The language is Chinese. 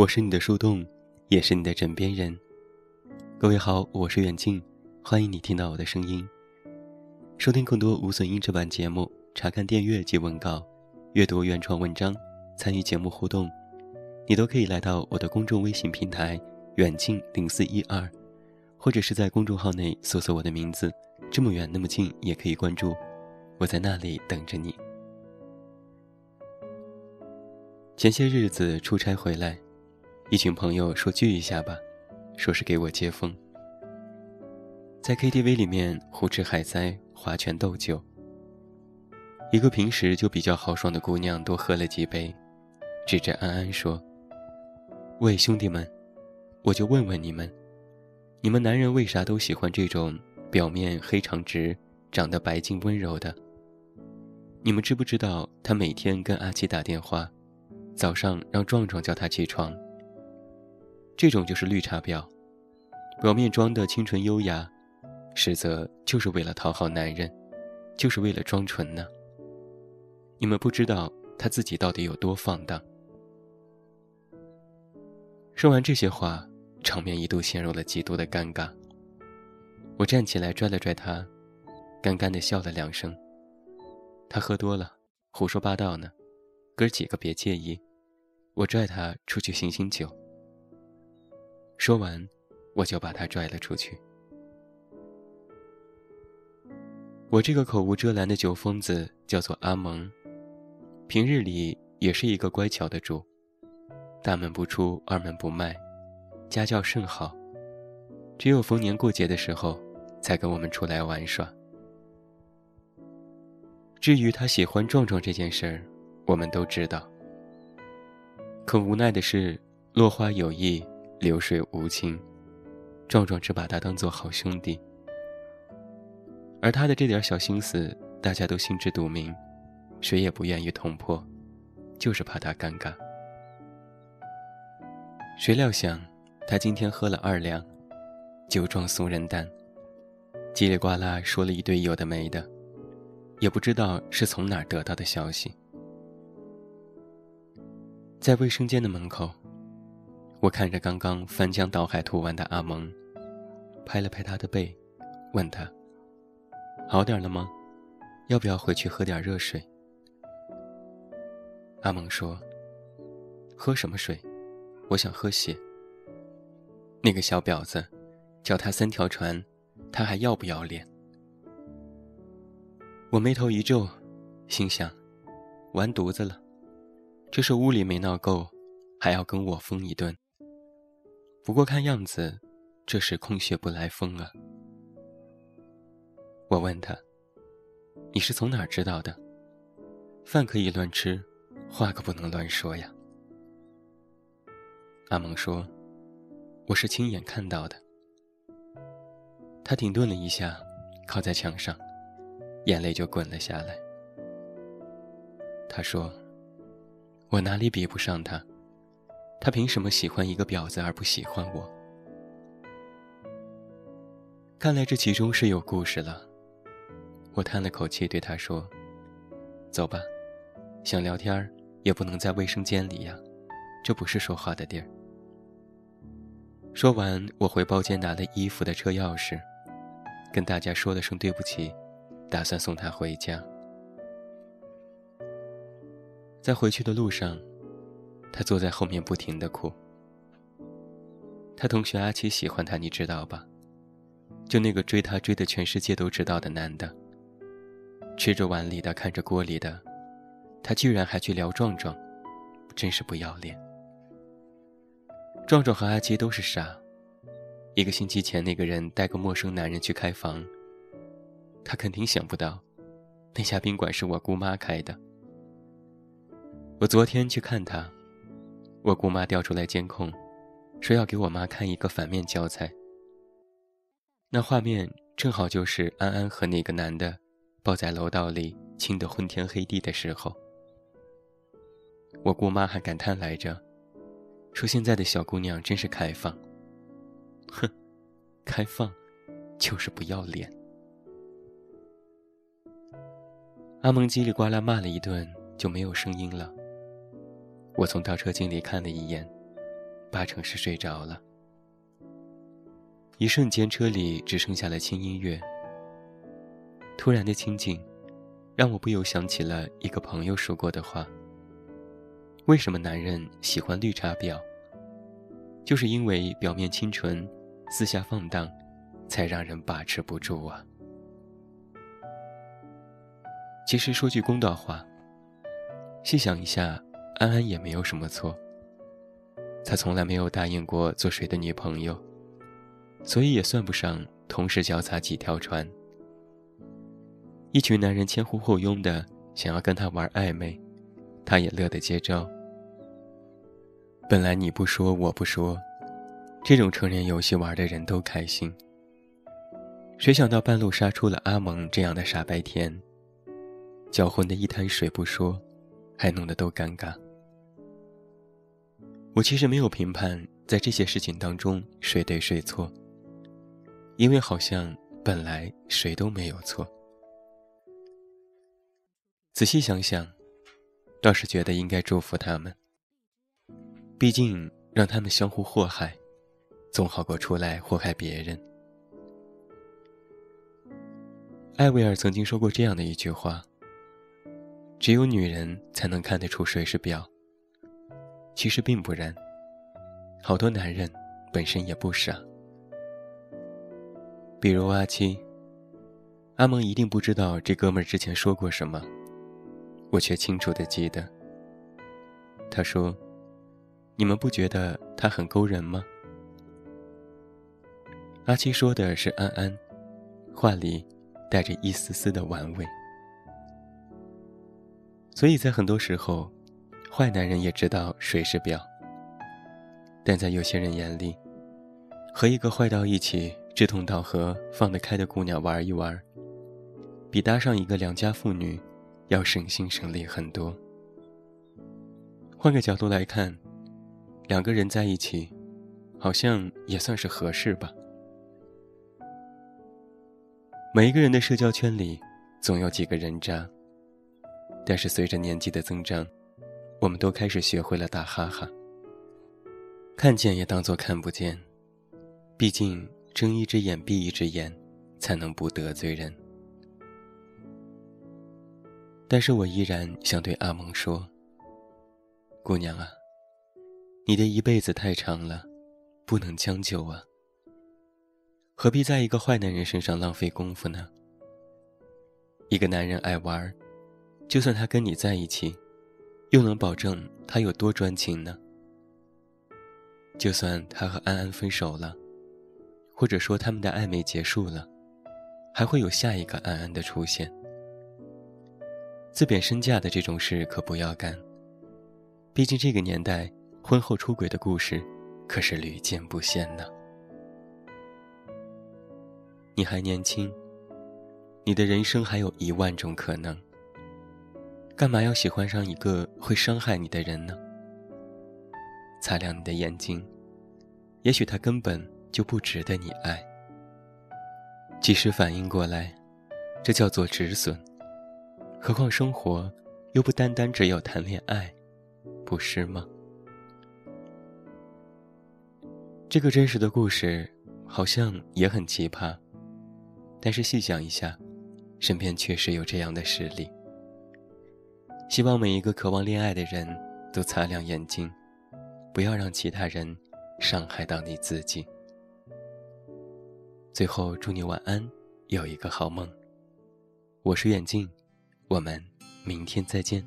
我是你的树洞，也是你的枕边人。各位好，我是远近，欢迎你听到我的声音。收听更多无损音质版节目，查看电阅及文稿，阅读原创文章，参与节目互动，你都可以来到我的公众微信平台远近零四一二，或者是在公众号内搜索我的名字，这么远那么近也可以关注，我在那里等着你。前些日子出差回来。一群朋友说聚一下吧，说是给我接风。在 KTV 里面胡吃海塞、划拳斗酒。一个平时就比较豪爽的姑娘多喝了几杯，指着安安说：“喂，兄弟们，我就问问你们，你们男人为啥都喜欢这种表面黑长直、长得白净温柔的？你们知不知道他每天跟阿七打电话，早上让壮壮叫他起床？”这种就是绿茶婊，表面装的清纯优雅，实则就是为了讨好男人，就是为了装纯呢。你们不知道他自己到底有多放荡。说完这些话，场面一度陷入了极度的尴尬。我站起来拽了拽他，干干的笑了两声。他喝多了，胡说八道呢，哥几个别介意。我拽他出去醒醒酒。说完，我就把他拽了出去。我这个口无遮拦的酒疯子叫做阿蒙，平日里也是一个乖巧的主，大门不出二门不迈，家教甚好，只有逢年过节的时候才跟我们出来玩耍。至于他喜欢壮壮这件事儿，我们都知道。可无奈的是，落花有意。流水无情，壮壮只把他当做好兄弟，而他的这点小心思，大家都心知肚明，谁也不愿意捅破，就是怕他尴尬。谁料想，他今天喝了二两，酒壮怂人胆，叽里呱啦说了一堆有的没的，也不知道是从哪儿得到的消息，在卫生间的门口。我看着刚刚翻江倒海吐完的阿蒙，拍了拍他的背，问他：“好点了吗？要不要回去喝点热水？”阿蒙说：“喝什么水？我想喝血。”那个小婊子，叫他三条船，他还要不要脸？我眉头一皱，心想：完犊子了，这是屋里没闹够，还要跟我疯一顿。不过看样子，这是空穴不来风啊！我问他：“你是从哪儿知道的？饭可以乱吃，话可不能乱说呀。”阿蒙说：“我是亲眼看到的。”他停顿了一下，靠在墙上，眼泪就滚了下来。他说：“我哪里比不上他？”他凭什么喜欢一个婊子而不喜欢我？看来这其中是有故事了。我叹了口气，对他说：“走吧，想聊天也不能在卫生间里呀，这不是说话的地儿。”说完，我回包间拿了衣服的车钥匙，跟大家说了声对不起，打算送他回家。在回去的路上。他坐在后面不停的哭。他同学阿七喜欢他，你知道吧？就那个追他追的全世界都知道的男的。吃着碗里的，看着锅里的，他居然还去聊壮壮，真是不要脸。壮壮和阿七都是傻。一个星期前，那个人带个陌生男人去开房，他肯定想不到，那家宾馆是我姑妈开的。我昨天去看他。我姑妈调出来监控，说要给我妈看一个反面教材。那画面正好就是安安和那个男的抱在楼道里亲得昏天黑地的时候。我姑妈还感叹来着，说现在的小姑娘真是开放。哼，开放，就是不要脸。阿蒙叽里呱啦骂了一顿，就没有声音了。我从倒车镜里看了一眼，八成是睡着了。一瞬间，车里只剩下了轻音乐。突然的清静，让我不由想起了一个朋友说过的话：为什么男人喜欢绿茶婊？就是因为表面清纯，私下放荡，才让人把持不住啊。其实说句公道话，细想一下，安安也没有什么错。他从来没有答应过做谁的女朋友，所以也算不上同时脚踏几条船。一群男人前呼后拥的想要跟他玩暧昧，他也乐得接招。本来你不说我不说，这种成人游戏玩的人都开心。谁想到半路杀出了阿蒙这样的傻白甜，搅浑的一滩水不说，还弄得都尴尬。我其实没有评判在这些事情当中谁对谁错，因为好像本来谁都没有错。仔细想想，倒是觉得应该祝福他们。毕竟，让他们相互祸害，总好过出来祸害别人。艾薇儿曾经说过这样的一句话：“只有女人才能看得出谁是婊。”其实并不然，好多男人本身也不傻。比如阿七，阿蒙一定不知道这哥们儿之前说过什么，我却清楚的记得。他说。你们不觉得他很勾人吗？阿七说的是安安，话里带着一丝丝的玩味。所以在很多时候，坏男人也知道谁是婊。但在有些人眼里，和一个坏到一起、志同道合、放得开的姑娘玩一玩，比搭上一个良家妇女要省心省力很多。换个角度来看。两个人在一起，好像也算是合适吧。每一个人的社交圈里，总有几个人渣。但是随着年纪的增长，我们都开始学会了打哈哈。看见也当做看不见，毕竟睁一只眼闭一只眼，才能不得罪人。但是我依然想对阿蒙说：“姑娘啊。”你的一辈子太长了，不能将就啊！何必在一个坏男人身上浪费功夫呢？一个男人爱玩，就算他跟你在一起，又能保证他有多专情呢？就算他和安安分手了，或者说他们的暧昧结束了，还会有下一个安安的出现。自贬身价的这种事可不要干，毕竟这个年代。婚后出轨的故事，可是屡见不鲜呢。你还年轻，你的人生还有一万种可能。干嘛要喜欢上一个会伤害你的人呢？擦亮你的眼睛，也许他根本就不值得你爱。及时反应过来，这叫做止损。何况生活，又不单单只有谈恋爱，不是吗？这个真实的故事好像也很奇葩，但是细想一下，身边确实有这样的实例。希望每一个渴望恋爱的人都擦亮眼睛，不要让其他人伤害到你自己。最后，祝你晚安，有一个好梦。我是远近，我们明天再见。